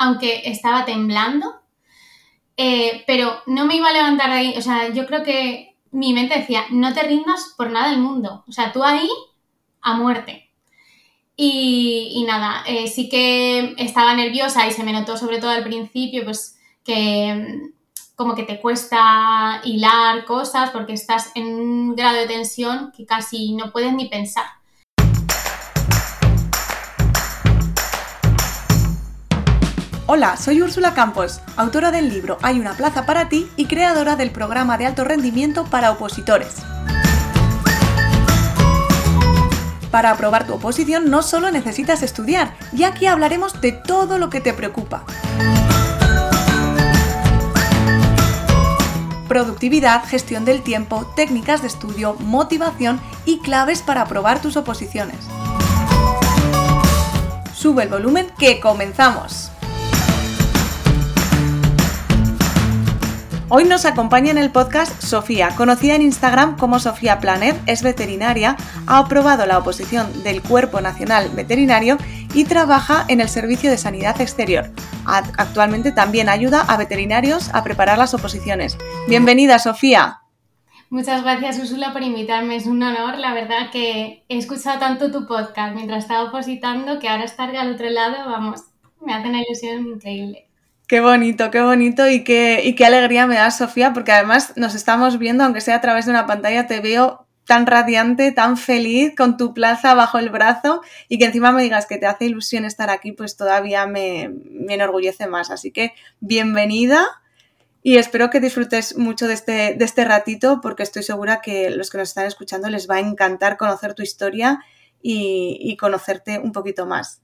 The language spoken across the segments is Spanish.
aunque estaba temblando, eh, pero no me iba a levantar de ahí. O sea, yo creo que mi mente decía, no te rindas por nada del mundo. O sea, tú ahí a muerte. Y, nada, eh, sí que estaba nerviosa y se me notó sobre todo al principio, pues que mm, como que te cuesta hilar cosas porque estás en un grado de tensión que casi no puedes ni pensar. Hola, soy Úrsula Campos, autora del libro Hay una plaza para ti y creadora del programa de alto rendimiento para opositores. Para aprobar tu oposición no solo necesitas estudiar, y aquí hablaremos de todo lo que te preocupa. Productividad, gestión del tiempo, técnicas de estudio, motivación y claves para aprobar tus oposiciones. Sube el volumen que comenzamos. Hoy nos acompaña en el podcast Sofía, conocida en Instagram como Sofía Planet, es veterinaria, ha aprobado la oposición del Cuerpo Nacional Veterinario y trabaja en el Servicio de Sanidad Exterior. Actualmente también ayuda a veterinarios a preparar las oposiciones. Bienvenida, Sofía. Muchas gracias, Úrsula, por invitarme. Es un honor. La verdad que he escuchado tanto tu podcast mientras estaba opositando que ahora estar al otro lado, vamos, me hace una ilusión increíble. Qué bonito, qué bonito y qué, y qué alegría me da, Sofía, porque además nos estamos viendo, aunque sea a través de una pantalla, te veo tan radiante, tan feliz, con tu plaza bajo el brazo y que encima me digas que te hace ilusión estar aquí, pues todavía me, me enorgullece más. Así que bienvenida y espero que disfrutes mucho de este, de este ratito porque estoy segura que los que nos están escuchando les va a encantar conocer tu historia y, y conocerte un poquito más.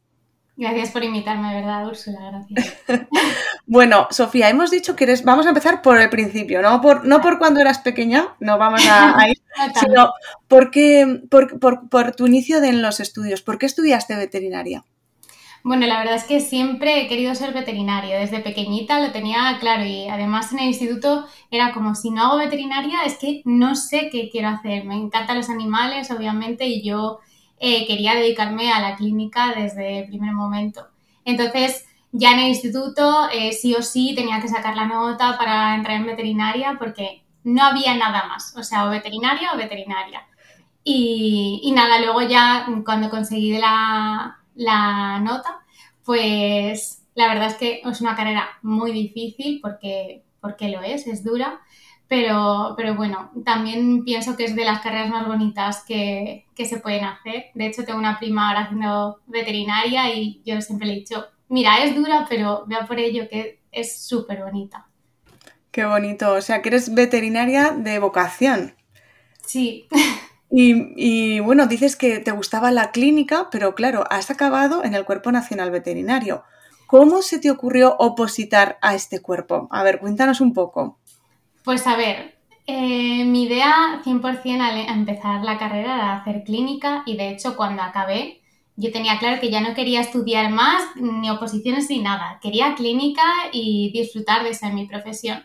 Gracias por invitarme, ¿verdad, Úrsula? Gracias. bueno, Sofía, hemos dicho que eres. Vamos a empezar por el principio, no por, no por cuando eras pequeña, no vamos a, ir, sino por, por, tu inicio en los estudios. ¿Por qué estudiaste veterinaria? Bueno, la verdad es que siempre he querido ser veterinaria. Desde pequeñita lo tenía claro y además en el instituto era como si no hago veterinaria es que no sé qué quiero hacer. Me encantan los animales, obviamente, y yo eh, quería dedicarme a la clínica desde el primer momento. Entonces, ya en el instituto, eh, sí o sí, tenía que sacar la nota para entrar en veterinaria porque no había nada más, o sea, o veterinaria o veterinaria. Y, nada, luego ya cuando conseguí la, la nota, pues la verdad es que es una carrera muy difícil porque, porque lo es, es dura, pero, pero bueno, también pienso que es de las carreras más bonitas que, que se pueden hacer. De hecho, tengo una prima ahora haciendo veterinaria y yo siempre le he dicho, mira, es dura, pero vea por ello que es súper bonita. Qué bonito, o sea, que eres veterinaria de vocación. Sí. Y, y, bueno, dices que te gustaba la clínica, pero claro, has acabado en el Cuerpo Nacional Veterinario. ¿Cómo se te ocurrió opositar a este cuerpo? A ver, cuéntanos un poco. Pues a ver, eh, mi idea 100% al empezar la carrera era hacer clínica y de hecho cuando acabé yo tenía claro que ya no quería estudiar más ni oposiciones ni nada, quería clínica y disfrutar de ser mi profesión.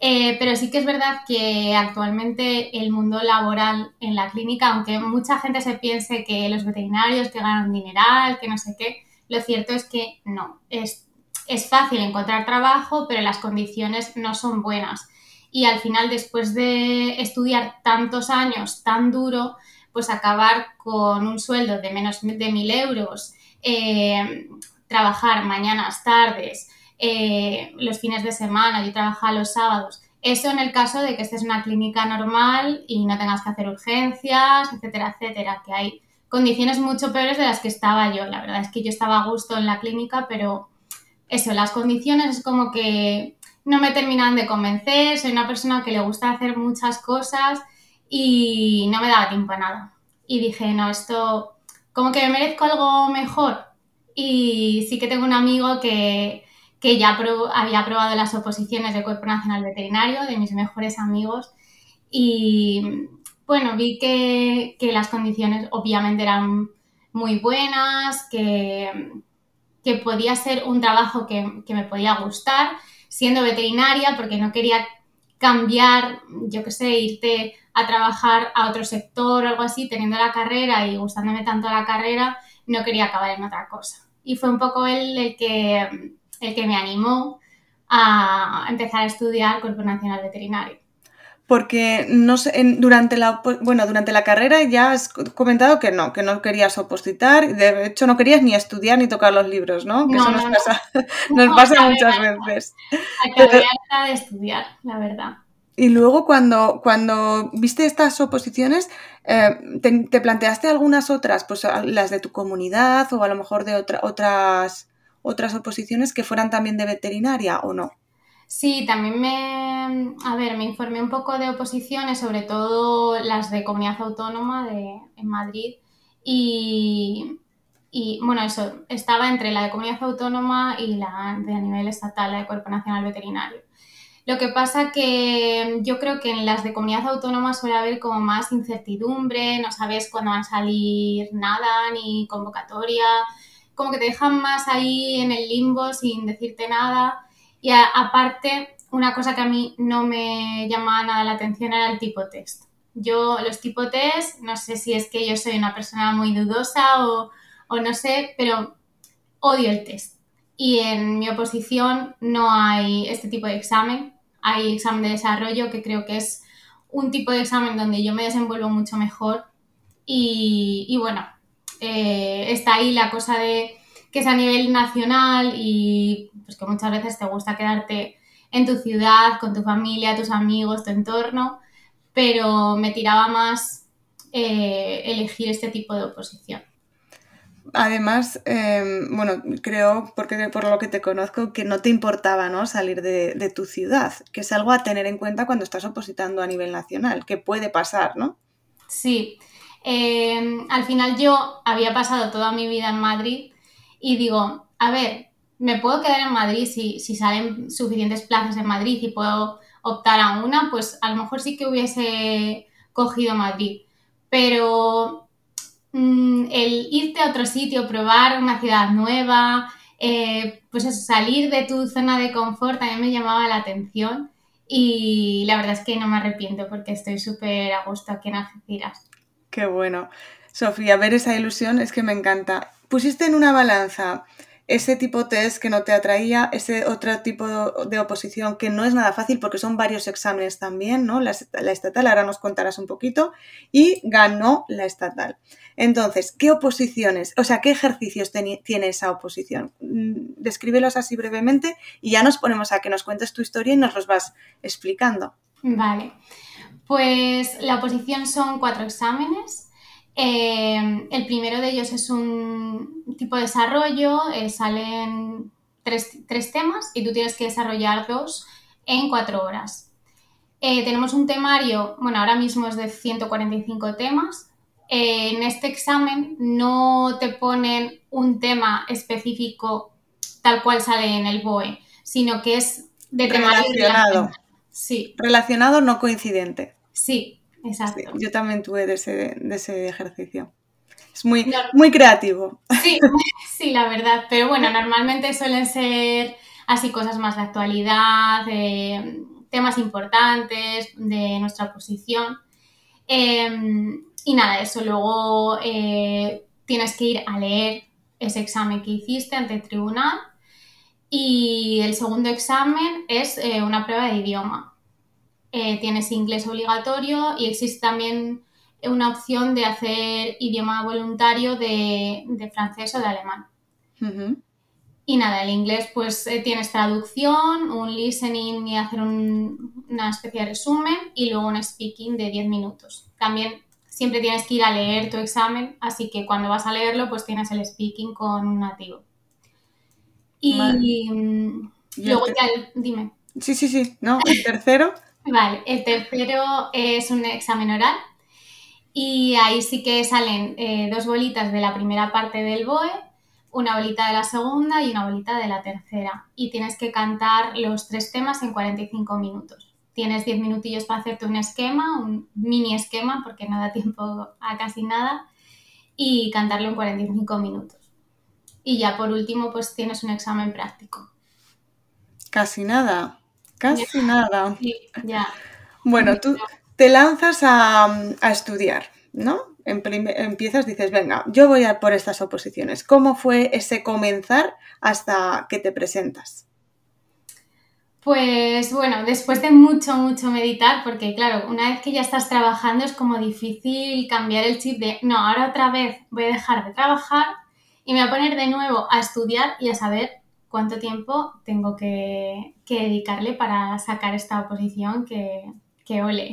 Eh, pero sí que es verdad que actualmente el mundo laboral en la clínica, aunque mucha gente se piense que los veterinarios que ganan dineral, que no sé qué, lo cierto es que no. Es, es fácil encontrar trabajo, pero las condiciones no son buenas y al final después de estudiar tantos años tan duro, pues acabar con un sueldo de menos de mil euros, eh, trabajar mañanas, tardes, eh, los fines de semana, y trabajar los sábados. Eso en el caso de que estés en una clínica normal y no tengas que hacer urgencias, etcétera, etcétera, que hay condiciones mucho peores de las que estaba yo. La verdad es que yo estaba a gusto en la clínica, pero eso, las condiciones es como que no me terminan de convencer, soy una persona que le gusta hacer muchas cosas y no me daba tiempo a nada. Y dije, no, esto como que me merezco algo mejor. Y sí que tengo un amigo que, ya había aprobado las oposiciones del Cuerpo Nacional Veterinario, de mis mejores amigos, y bueno, vi que, las condiciones obviamente eran muy buenas, que, que podía ser un trabajo que, que me podía gustar siendo veterinaria porque no quería cambiar, yo qué sé, irte a trabajar a otro sector o algo así, teniendo la carrera y gustándome tanto la carrera, no quería acabar en otra cosa. Y fue un poco él el que el que me animó a empezar a estudiar Cuerpo Nacional Veterinario. Porque no sé, durante la bueno, durante la carrera ya has comentado que no, que no querías opositar, de hecho no querías ni estudiar ni tocar los libros, ¿no? Que eso nos pasa, nos pasa muchas veces. Acabé de estudiar, la verdad. Y luego cuando, cuando viste estas oposiciones, eh, te, planteaste algunas otras, pues las de tu comunidad o a lo mejor de otra, otras, otras oposiciones que fueran también de veterinaria o no? Sí, también me, a ver, me informé un poco de oposiciones, sobre todo las de comunidad autónoma de, en Madrid. Y, y, bueno, eso, estaba entre la de comunidad autónoma y la de nivel estatal, la de Cuerpo Nacional Veterinario. Lo que pasa que yo creo que en las de comunidad autónoma suele haber como más incertidumbre, no sabes cuándo van a salir nada, ni convocatoria, como que te dejan más ahí en el limbo sin decirte nada. Y aparte, una cosa que a mí no me llamaba nada la atención era el tipo test. Yo los tipo test, no sé si es que yo soy una persona muy dudosa o, o no sé, pero odio el test. Y en mi oposición no hay este tipo de examen. Hay examen de desarrollo que creo que es un tipo de examen donde yo me desenvuelvo mucho mejor. Y, bueno, eh, está ahí la cosa de que es a nivel nacional y pues que muchas veces te gusta quedarte en tu ciudad, con tu familia, tus amigos, tu entorno, pero me tiraba más eh, elegir este tipo de oposición. Además, em, bueno, creo, porque por lo que te conozco, que no te importaba ¿no? salir de, tu ciudad, que es algo a tener en cuenta cuando estás opositando a nivel nacional, que puede pasar, ¿no? Sí. Em, al final yo había pasado toda mi vida en Madrid y digo, a ver, me puedo quedar en Madrid si, si salen suficientes plazas en Madrid y puedo optar a una, pues a lo mejor sí que hubiese cogido Madrid. Pero mm, el irte a otro sitio, probar una ciudad nueva, eh, pues eso, salir de tu zona de confort también me llamaba la atención y la verdad es que no me arrepiento porque estoy súper a gusto aquí en Algeciras. Qué bueno. Sofía, ver esa ilusión es que me encanta pusiste en una balanza ese tipo de test que no te atraía, ese otro tipo de oposición que no es nada fácil porque son varios exámenes también, ¿no? La, estatal, ahora nos contarás un poquito, y ganó la estatal. Entonces, ¿qué oposiciones, o sea, qué ejercicios tiene esa oposición? Mm, descríbelos así brevemente y ya nos ponemos a que nos cuentes tu historia y nos los vas explicando. Vale, pues la oposición son cuatro exámenes eh, el primero de ellos es un tipo de desarrollo, eh, salen tres, temas y tú tienes que desarrollar dos en cuatro horas. Eh, tenemos un temario, bueno, ahora mismo es de 145 temas. en este examen no te ponen un tema específico tal cual sale en el BOE, sino que es de temario relacionado. Sí. Relacionado, no coincidente. Sí, Exacto. yo también tuve de ese, ejercicio. Es muy, muy creativo. Sí, sí, la verdad. Pero bueno, normalmente suelen ser así cosas más de actualidad, temas importantes de nuestra posición. Em, y nada, eso luego eh, tienes que ir a leer ese examen que hiciste ante el tribunal. Y el segundo examen es eh, una prueba de idioma. Eh, tienes inglés obligatorio y existe también una opción de hacer idioma voluntario de, francés o de alemán. Y nada, el inglés pues eh, tienes traducción, un listening y hacer una especie de resumen y luego un speaking de 10 minutos. También siempre tienes que ir a leer tu examen, así que cuando vas a leerlo pues tienes el speaking con un nativo. Y mm, luego ya, dime. Sí, sí, sí, ¿no? El tercero. Vale, el tercero es un examen oral y ahí sí que salen eh, dos bolitas de la primera parte del BOE, una bolita de la segunda y una bolita de la tercera. Y tienes que cantar los tres temas en 45 minutos. Tienes 10 minutillos para hacerte un esquema, un mini esquema, porque no da tiempo a casi nada, y cantarlo en 45 minutos. Y ya por último, pues tienes un examen práctico. Casi nada. Casi nada. ya. Bueno, tú te lanzas a, estudiar, ¿no? empiezas, dices, venga, yo voy a por estas oposiciones. ¿Cómo fue ese comenzar hasta que te presentas? Pues bueno, después de mucho, mucho meditar, porque claro, una vez que ya estás trabajando es como difícil cambiar el chip de, no, ahora otra vez voy a dejar de trabajar y me voy a poner de nuevo a estudiar y a saber cuánto tiempo tengo que, dedicarle para sacar esta oposición que, que ole.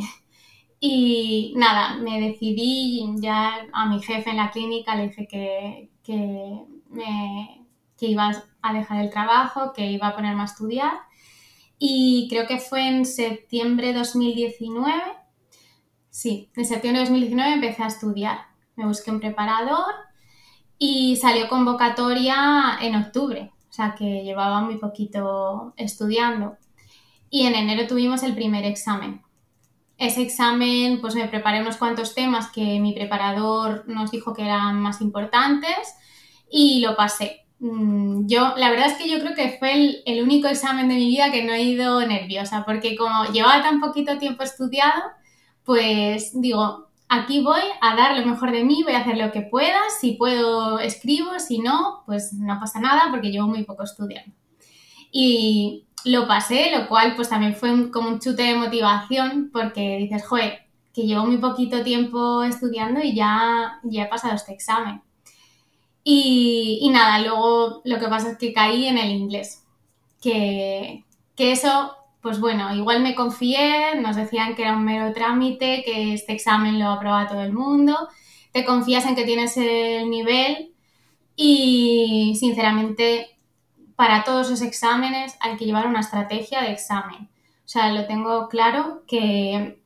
Y nada, me decidí ya a mi jefe en la clínica, le dije que, que, me, que iba a dejar el trabajo, que iba a ponerme a estudiar. Y creo que fue en septiembre de 2019. Sí, en septiembre de 2019 empecé a estudiar. Me busqué un preparador y salió convocatoria en octubre. O sea que llevaba muy poquito estudiando. Y en enero tuvimos el primer examen ese examen, pues me preparé unos cuantos temas que mi preparador nos dijo que eran más importantes y lo pasé. Mm, yo, la verdad es que yo creo que fue el, único examen de mi vida que no he ido nerviosa, porque como llevaba tan poquito tiempo estudiado, pues digo, aquí voy a dar lo mejor de mí, voy a hacer lo que pueda, si puedo escribo, si no, pues no pasa nada porque llevo muy poco estudiando. Y lo pasé, lo cual pues también fue como un chute de motivación porque dices, joder, que llevo muy poquito tiempo estudiando y ya, ya he pasado este examen. Y, nada, luego lo que pasa es que caí en el inglés, que, que eso, pues bueno, igual me confié, nos decían que era un mero trámite, que este examen lo aprobaba todo el mundo, te confías en que tienes el nivel y sinceramente para todos los exámenes hay que llevar una estrategia de examen. O sea, lo tengo claro que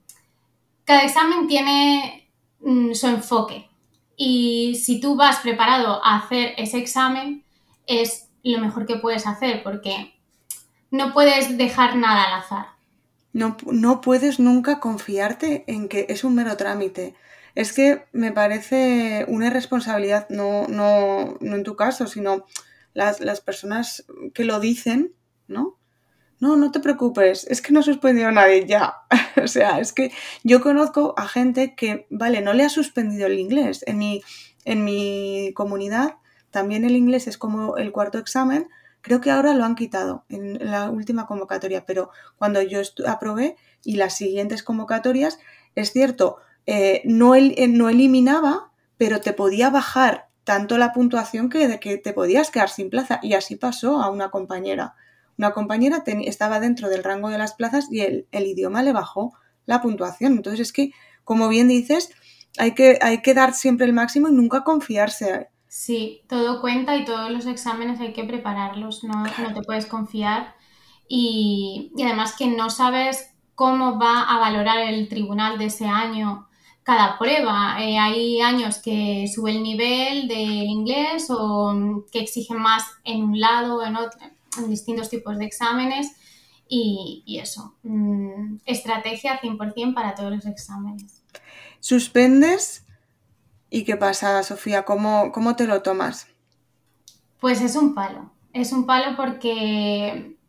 cada examen tiene mm, su enfoque. Y si tú vas preparado a hacer ese examen, es lo mejor que puedes hacer porque no puedes dejar nada al azar. No, no puedes nunca confiarte en que es un mero trámite. Es que me parece una irresponsabilidad, no, no, no en tu caso, sino las, personas que lo dicen, ¿no? No, no te preocupes, es que no ha suspendido nadie ya. o sea, es que yo conozco a gente que, vale, no le ha suspendido el inglés. En mi, en mi comunidad también el inglés es como el cuarto examen. Creo que ahora lo han quitado en la última convocatoria, pero cuando yo aprobé y las siguientes convocatorias, es cierto, eh, no, eh, no eliminaba, pero te podía bajar tanto la puntuación que, de que te podías quedar sin plaza. Y así pasó a una compañera. Una compañera estaba dentro del rango de las plazas y el, idioma le bajó la puntuación. Entonces es que, como bien dices, hay que, hay que dar siempre el máximo y nunca confiarse. Sí, todo cuenta y todos los exámenes hay que prepararlos, no, no te puedes confiar. Y, y, además que no sabes cómo va a valorar el tribunal de ese año cada prueba. Eh, hay años que sube el nivel del inglés o que exigen más en un lado o en otro, en distintos tipos de exámenes. Y, eso, mm, estrategia 100% para todos los exámenes. ¿Suspendes? ¿Y qué pasa, Sofía? ¿Cómo, ¿Cómo te lo tomas? Pues es un palo. Es un palo porque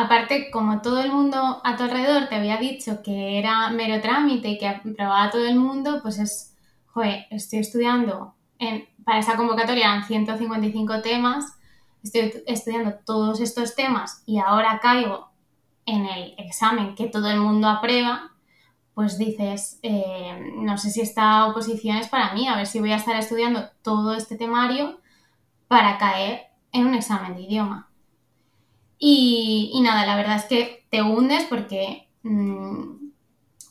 Aparte, como todo el mundo a tu alrededor te había dicho que era mero trámite y que aprobaba todo el mundo, pues es, joder, estoy estudiando, en, para esa convocatoria eran 155 temas, estoy estudiando todos estos temas y ahora caigo en el examen que todo el mundo aprueba, pues dices, eh, no sé si esta oposición es para mí, a ver si voy a estar estudiando todo este temario para caer en un examen de idioma. Y, nada, la verdad es que te hundes porque, mm,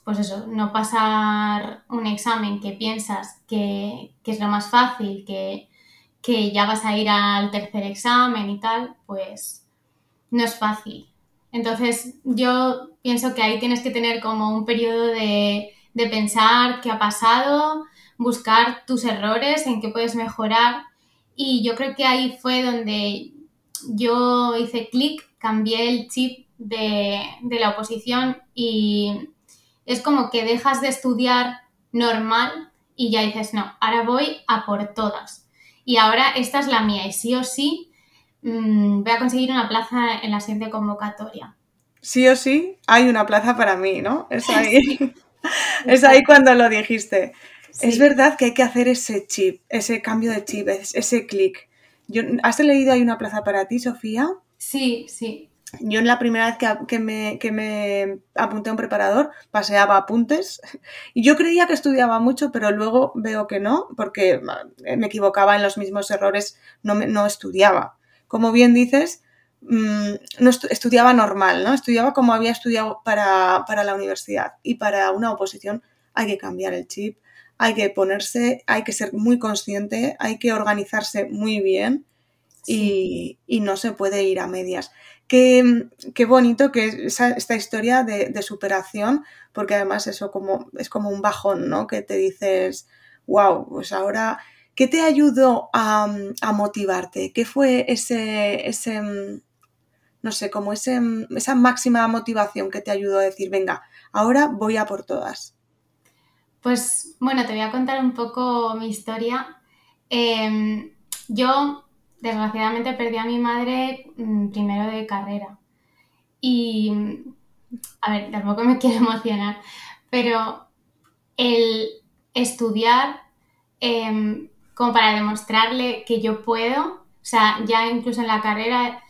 pues eso, no pasar un examen que piensas que, es lo más fácil, que, ya vas a ir al tercer examen y tal, pues no es fácil. Entonces yo pienso que ahí tienes que tener como un periodo de, de pensar qué ha pasado, buscar tus errores, en qué puedes mejorar. Y yo creo que ahí fue donde yo hice clic, cambié el chip de, la oposición y es como que dejas de estudiar normal y ya dices, no, ahora voy a por todas. Y ahora esta es la mía y sí o sí mm, voy a conseguir una plaza en la siguiente convocatoria. Sí o sí hay una plaza para mí, ¿no? Es ahí, es ahí cuando lo dijiste. Es verdad que hay que hacer ese chip, ese cambio de chip, ese clic. ¿Has leído Hay una plaza para ti, Sofía? Sí, sí. Yo en la primera vez que, me, que, me, apunté a un preparador paseaba apuntes y yo creía que estudiaba mucho, pero luego veo que no, porque me equivocaba en los mismos errores, no, no estudiaba. Como bien dices, mm, no estudiaba normal, ¿no? Estudiaba como había estudiado para, para la universidad y para una oposición hay que cambiar el chip, hay que ponerse, hay que ser muy consciente, hay que organizarse muy bien y, no se puede ir a medias. Qué, qué bonito que esta historia de, superación, porque además eso como, es como un bajón, ¿no? Que te dices, wow, pues ahora, ¿qué te ayudó a, motivarte? ¿Qué fue ese, ese, no sé, como ese, esa máxima motivación que te ayudó a decir, venga, ahora voy a por todas? Pues bueno, te voy a contar un poco mi historia. Em, yo, desgraciadamente, perdí a mi madre mm, primero de carrera. Y, a ver, tampoco me quiero emocionar, pero el estudiar em, como para demostrarle que yo puedo, o sea, ya incluso en la carrera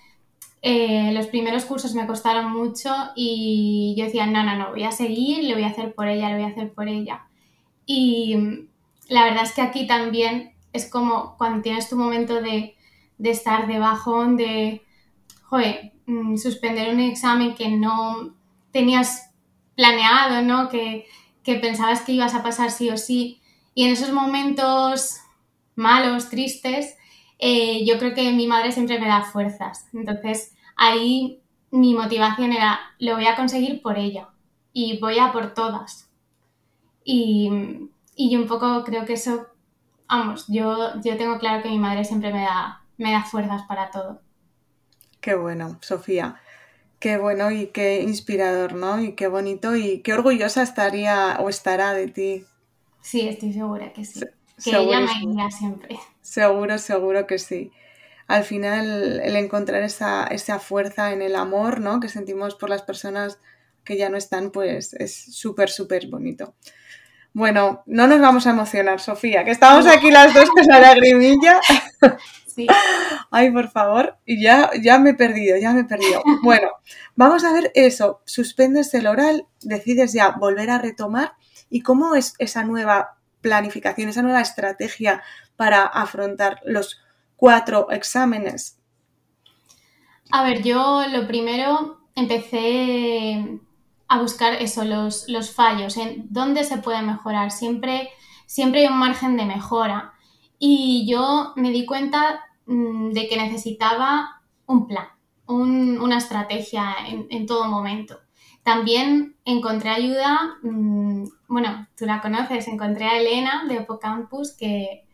eh, los primeros cursos me costaron mucho y yo decía, no, no, no, voy a seguir, lo voy a hacer por ella, lo voy a hacer por ella. Y la verdad es que aquí también es como cuando tienes tu momento de, estar de bajón, de, joder, mm, suspender un examen que no tenías planeado, ¿no? Que, pensabas que ibas a pasar sí o sí. Y en esos momentos malos, tristes, eh, yo creo que mi madre siempre me da fuerzas. Entonces ahí mi motivación era, lo voy a conseguir por ella y voy a por todas. Y, y yo un poco creo que eso, vamos, yo, yo tengo claro que mi madre siempre me da, me da fuerzas para todo. Qué bueno, Sofía. Qué bueno y qué inspirador, ¿no? Y qué bonito y qué orgullosa estaría o estará de ti. Sí, estoy segura que sí. Que ella me guía siempre. Seguro, seguro que sí. Al final, el encontrar esa, esa fuerza en el amor, ¿no? Que sentimos por las personas que ya no están, pues es súper, súper bonito. Bueno, no nos vamos a emocionar, Sofía, que estamos aquí las dos con la lagrimilla. Sí. Ay, por favor, y ya, ya me he perdido, ya me he perdido. Bueno, vamos a ver eso. Suspendes el oral, decides ya volver a retomar. ¿Y cómo es esa nueva planificación, esa nueva estrategia para afrontar los cuatro exámenes? A ver, yo lo primero empecé a buscar eso, los, los fallos, en dónde se puede mejorar. Siempre, siempre hay un margen de mejora. Y yo me di cuenta mm, de que necesitaba un plan, una estrategia en, todo momento. También encontré ayuda, mm, bueno, tú la conoces, encontré a Elena de Opocampus que,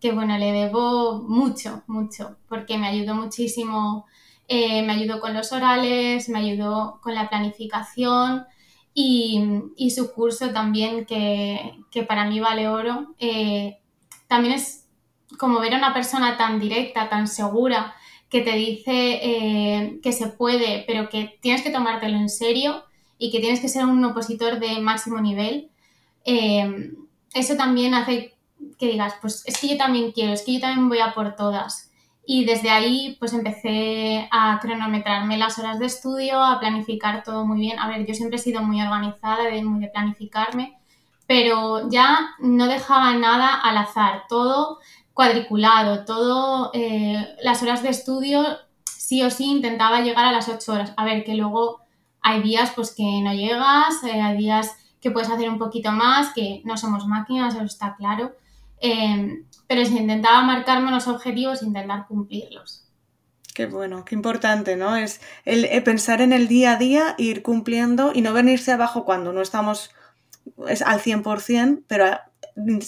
que, bueno, le debo mucho, mucho, porque me ayudó muchísimo eh, me ayudó con los orales, me ayudó con la planificación y, su curso también, que, para mí vale oro. Eh, también es como ver a una persona tan directa, tan segura, que te dice eh, que se puede, pero que tienes que tomártelo en serio y que tienes que ser un opositor de máximo nivel. Eso también hace que digas, pues es que yo también quiero, es que yo también voy a por todas. Y desde ahí pues empecé a cronometrarme las horas de estudio, a planificar todo muy bien. A ver, yo siempre he sido muy organizada, muy de planificarme, pero ya no dejaba nada al azar, todo cuadriculado, todo eh, las horas de estudio sí o sí intentaba llegar a las 8 horas. A ver, que luego hay días pues que no llegas, eh, hay días que puedes hacer un poquito más, que no somos máquinas, eso está claro. Eh, pero si intentaba marcarme los objetivos, intentar cumplirlos. Qué bueno, qué importante, ¿no? Es el, eh, pensar en el día a día, ir cumpliendo y no venirse abajo cuando no estamos es al 100%, pero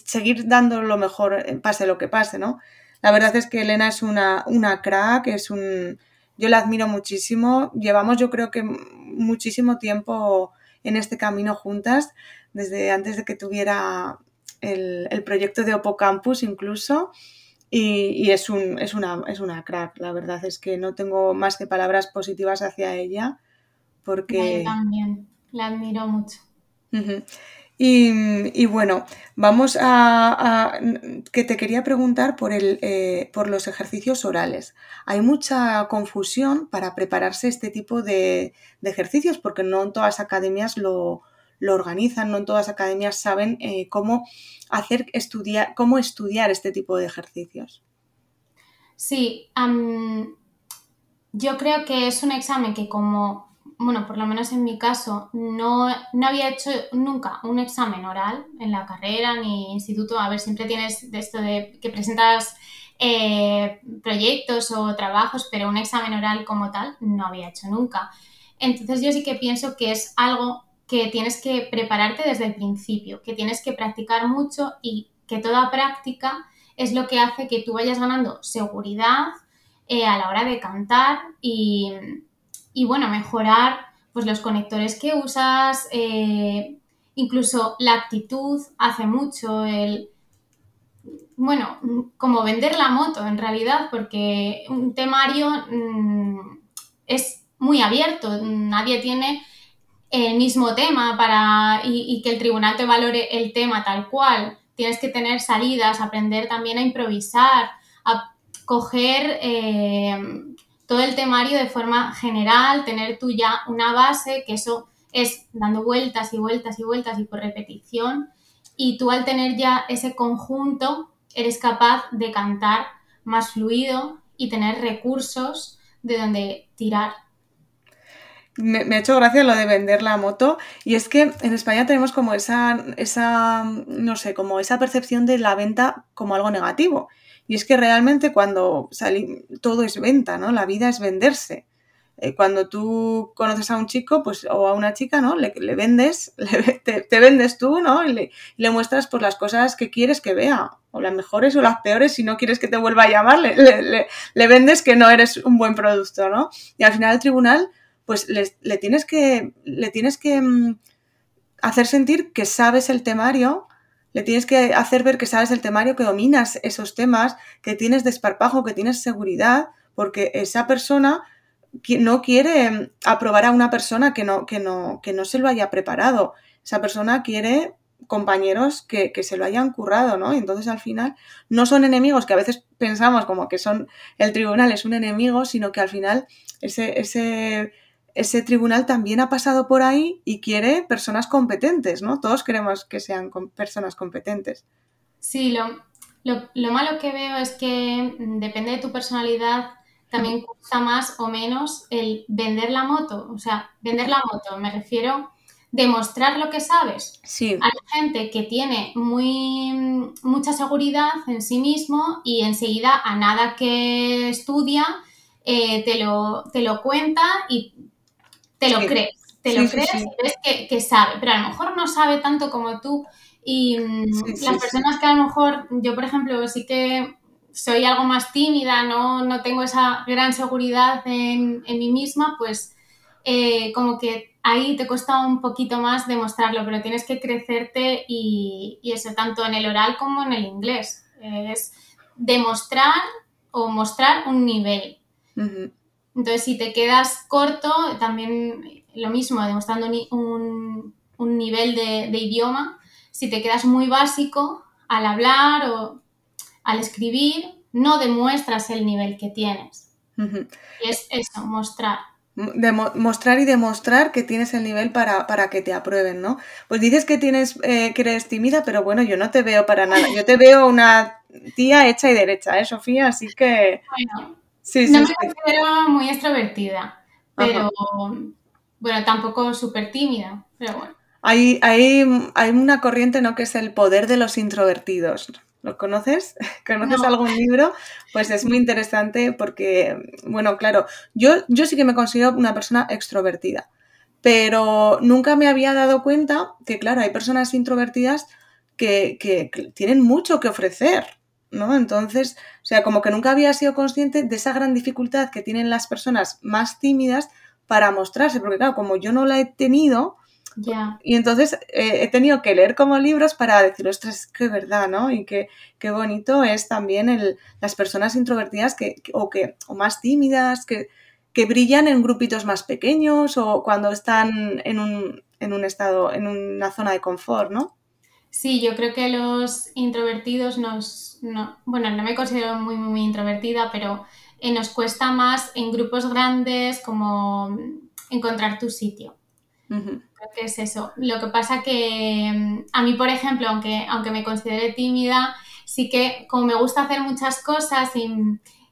seguir dando lo mejor, eh, pase lo que pase, ¿no? La verdad es que Elena es una, una crack, es un... Yo la admiro muchísimo. Llevamos yo creo que muchísimo tiempo en este camino juntas, desde antes de que tuviera el, proyecto de Opocampus incluso. Y, es, un, es, una, es una crack, la verdad es que no tengo más que palabras positivas hacia ella porque... Yo también, la admiro mucho. Y, bueno, vamos a, que te quería preguntar por, el, eh, por los ejercicios orales. Hay mucha confusión para prepararse este tipo de, ejercicios porque no en todas las academias lo, organizan, no en todas las academias saben eh, cómo hacer estudiar, cómo estudiar este tipo de ejercicios. Sí, yo creo que es un examen que como bueno, por lo menos en mi caso, no, había hecho nunca un examen oral en la carrera ni instituto. A ver, siempre tienes esto de que presentas eh, proyectos o trabajos, pero un examen oral como tal no había hecho nunca. Entonces yo sí que pienso que es algo que tienes que prepararte desde el principio, que tienes que practicar mucho y que toda práctica es lo que hace que tú vayas ganando seguridad eh, a la hora de cantar y, y bueno, mejorar pues los conectores que usas, eh, incluso la actitud hace mucho, el, bueno, como vender la moto en realidad, porque un temario mm, es muy abierto, nadie tiene el mismo tema para y, que el tribunal te valore el tema tal cual. Tienes que tener salidas, aprender también a improvisar, a coger eh, todo el temario de forma general, tener tú ya una base, que eso es dando vueltas y vueltas y vueltas y por repetición, y tú al tener ya ese conjunto eres capaz de cantar más fluido y tener recursos de donde tirar. Me, ha hecho gracia lo de vender la moto. Y es que en España tenemos como esa, esa, no sé, como esa percepción de la venta como algo negativo y es que realmente cuando salí, todo es venta, ¿no? La vida es venderse. Eh, cuando tú conoces a un chico pues, o a una chica, ¿no? Le, vendes, te, vendes tú, ¿no? Y le, muestras pues, las cosas que quieres que vea, o las mejores o las peores, si no quieres que te vuelva a llamar, le, vendes que no eres un buen producto, ¿no? Y al final el tribunal, pues le, tienes que, le tienes que mm, hacer sentir que sabes el temario, le tienes que hacer ver que sabes el temario, que dominas esos temas, que tienes desparpajo, que tienes seguridad, porque esa persona no quiere mm, aprobar a una persona que no, que no, que no se lo haya preparado. Esa persona quiere compañeros que, que, se lo hayan currado, ¿no? Entonces al final no son enemigos que a veces pensamos como que son el tribunal es un enemigo, sino que al final ese, ese ese tribunal también ha pasado por ahí y quiere personas competentes, ¿no? Todos queremos que sean personas competentes. Sí, lo, lo, malo que veo es que mm, depende de tu personalidad, también cuesta más o menos el vender la moto. O sea, vender la moto, me refiero demostrar lo que sabes. Sí. Hay gente que tiene muy, mucha seguridad en sí mismo y enseguida a nada que estudia eh, te, lo, te lo cuenta y te lo crees, te lo crees y ves que, sabe, pero a lo mejor no sabe tanto como tú. Y mm, las personas que a lo mejor, yo por ejemplo, sí que soy algo más tímida, no, no tengo esa gran seguridad en, mí misma, pues eh, como que ahí te cuesta un poquito más demostrarlo, pero tienes que crecerte y, eso tanto en el oral como en el inglés. es demostrar o mostrar un nivel. Entonces, si te quedas corto, también lo mismo, demostrando un, nivel de, idioma, si te quedas muy básico al hablar o al escribir, no demuestras el nivel que tienes. Y es eso, mostrar. mostrar y demostrar que tienes el nivel para, que te aprueben, ¿no? Pues dices que tienes eh, que eres tímida, pero bueno, yo no te veo para nada. Yo te veo una tía hecha y derecha, ¿eh, Sofía? Así que no me considero muy extrovertida, pero bueno, tampoco súper tímida, pero bueno. Hay, hay, hay, una corriente, ¿no? Que es el poder de los introvertidos. ¿Lo conoces? ¿Conoces algún libro? Pues es muy interesante porque, bueno, claro, yo, yo sí que me considero una persona extrovertida, pero nunca me había dado cuenta que, claro, hay personas introvertidas que, que tienen mucho que ofrecer, ¿no? Entonces, o sea, como que nunca había sido consciente de esa gran dificultad que tienen las personas más tímidas para mostrarse, porque claro, como yo no la he tenido, y entonces eh, he tenido que leer como libros para decir, ostras, qué verdad, ¿no? Y qué, qué bonito es también el, las personas introvertidas que, o, que, o más tímidas, que, que brillan en grupitos más pequeños o cuando están en un, en un estado, en una zona de confort, ¿no? Sí, yo creo que los introvertidos nos, bueno, no me considero muy, muy introvertida, pero eh, nos cuesta más en grupos grandes como encontrar tu sitio. Creo que es eso. Lo que pasa que mm, a mí, por ejemplo, aunque, aunque me considere tímida, sí que como me gusta hacer muchas cosas y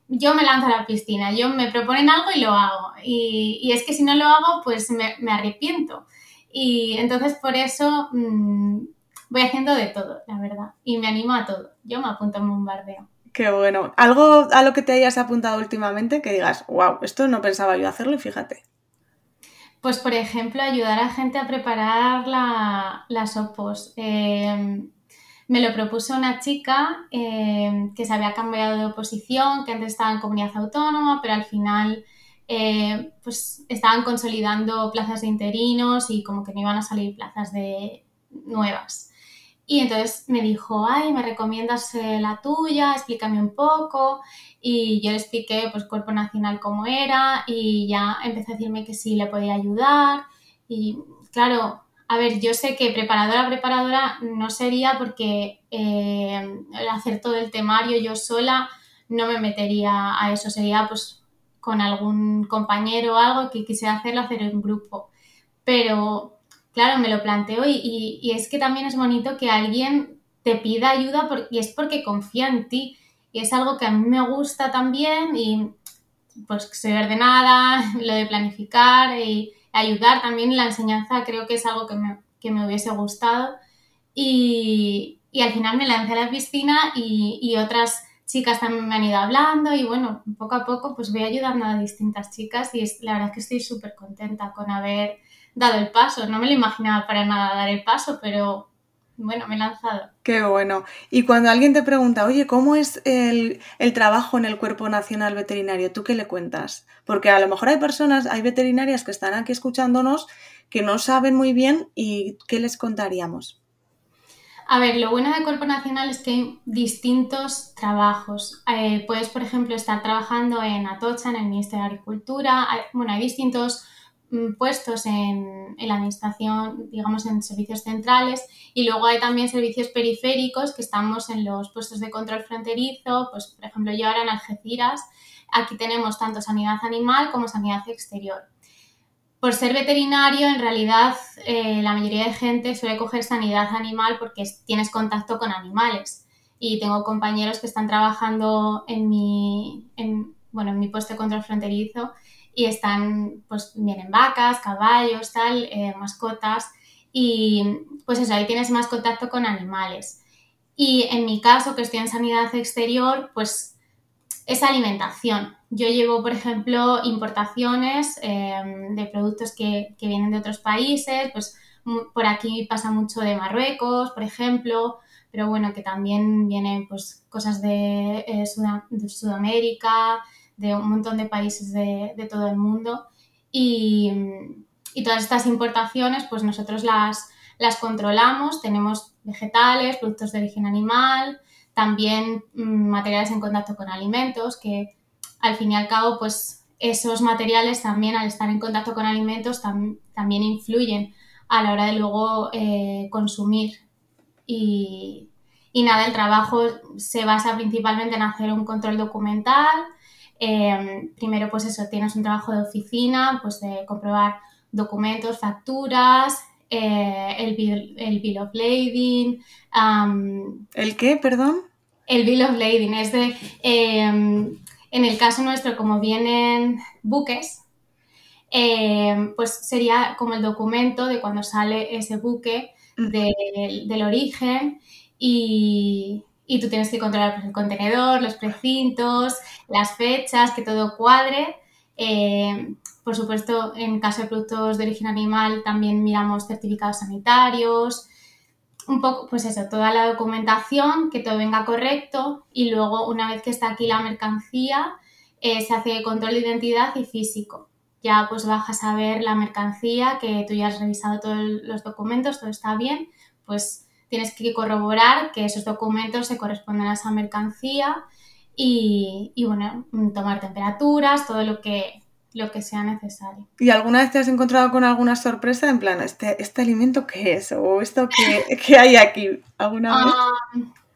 yo me lanzo a la piscina, yo me proponen algo y lo hago. Y, es que si no lo hago, pues me, arrepiento. Y entonces por eso mm, voy haciendo de todo, la verdad. Y me animo a todo. Yo me apunto a un bombardeo. Qué bueno. ¿Algo a lo que te hayas apuntado últimamente que digas, wow, esto no pensaba yo hacerlo y fíjate? Pues, por ejemplo, ayudar a gente a preparar las opos. Em, me lo propuso una chica em, que se había cambiado de oposición, que antes estaba en comunidad autónoma, pero al final eh, pues estaban consolidando plazas de interinos y como que no iban a salir plazas de nuevas. Y entonces me dijo, ay, ¿me recomiendas eh, la tuya? Explícame un poco. Y yo le expliqué, pues, Cuerpo Nacional cómo era y ya empecé a decirme que sí le podía ayudar. Y claro, a ver, yo sé que preparadora, preparadora no sería porque eh, hacer todo el temario yo sola no me metería a eso. Sería, pues, con algún compañero o algo que quisiera hacerlo, hacer en grupo. Pero claro, me lo planteo y, es que también es bonito que alguien te pida ayuda y es porque confía en ti. Y es algo que a mí me gusta también y pues soy ordenada, lo de planificar y ayudar también la enseñanza creo que es algo que me, hubiese gustado. Y, al final me lancé a la piscina y, y, otras chicas también me han ido hablando y bueno, poco a poco pues voy ayudando a distintas chicas y es, la verdad que estoy súper contenta con haber dado el paso. No me lo imaginaba para nada dar el paso, pero bueno, me he lanzado. Qué bueno. Y cuando alguien te pregunta, oye, ¿cómo es el, trabajo en el Cuerpo Nacional Veterinario? ¿Tú qué le cuentas? Porque a lo mejor hay personas, hay veterinarias que están aquí escuchándonos que no saben muy bien y ¿qué les contaríamos? A ver, lo bueno del Cuerpo Nacional es que hay distintos trabajos. Eh, puedes, por ejemplo, estar trabajando en Atocha, en el Ministerio de Agricultura. bueno, hay distintos puestos en, la administración, digamos, en servicios centrales y luego hay también servicios periféricos que estamos en los puestos de control fronterizo, pues por ejemplo yo ahora en Algeciras, aquí tenemos tanto sanidad animal como sanidad exterior. Por ser veterinario, en realidad eh, la mayoría de gente suele coger sanidad animal porque tienes contacto con animales. Y tengo compañeros que están trabajando en mi, bueno, en mi puesto de control fronterizo y están, pues vienen vacas, caballos, tal, eh, mascotas y pues eso, ahí tienes más contacto con animales. Y en mi caso, que estoy en sanidad exterior, pues es alimentación. Yo llevo, por ejemplo, importaciones em, de productos que, que, vienen de otros países, pues por aquí pasa mucho de Marruecos, por ejemplo, pero bueno, que también vienen pues cosas de, eh, de Sudamérica, de un montón de países de, todo el mundo. Y, todas estas importaciones pues nosotros las, controlamos, tenemos vegetales, productos de origen animal, también mm, materiales en contacto con alimentos que al fin y al cabo pues esos materiales también al estar en contacto con alimentos también influyen a la hora de luego eh, consumir. Y, y nada, el trabajo se basa principalmente en hacer un control documental, Em, primero, pues eso, tienes un trabajo de oficina, pues de comprobar documentos, facturas, eh, el, bill, el, bill, of lading. ¿El qué, perdón? El bill of lading es de, em, en el caso nuestro, como vienen buques, em, pues sería como el documento de cuando sale ese buque del origen y, y tú tienes que controlar el contenedor, los precintos, las fechas, que todo cuadre. Eh, por supuesto, en caso de productos de origen animal también miramos certificados sanitarios, un poco, pues eso, toda la documentación, que todo venga correcto y luego una vez que está aquí la mercancía, eh, se hace control de identidad y físico. Ya pues bajas a ver la mercancía, que tú ya has revisado todos los documentos, todo está bien, pues tienes que corroborar que esos documentos se corresponden a esa mercancía y, bueno, tomar temperaturas, todo lo que lo que sea necesario. ¿Y alguna vez te has encontrado con alguna sorpresa en plan, este, este alimento qué es? ¿O esto qué, hay aquí? ¿Alguna vez? Ah,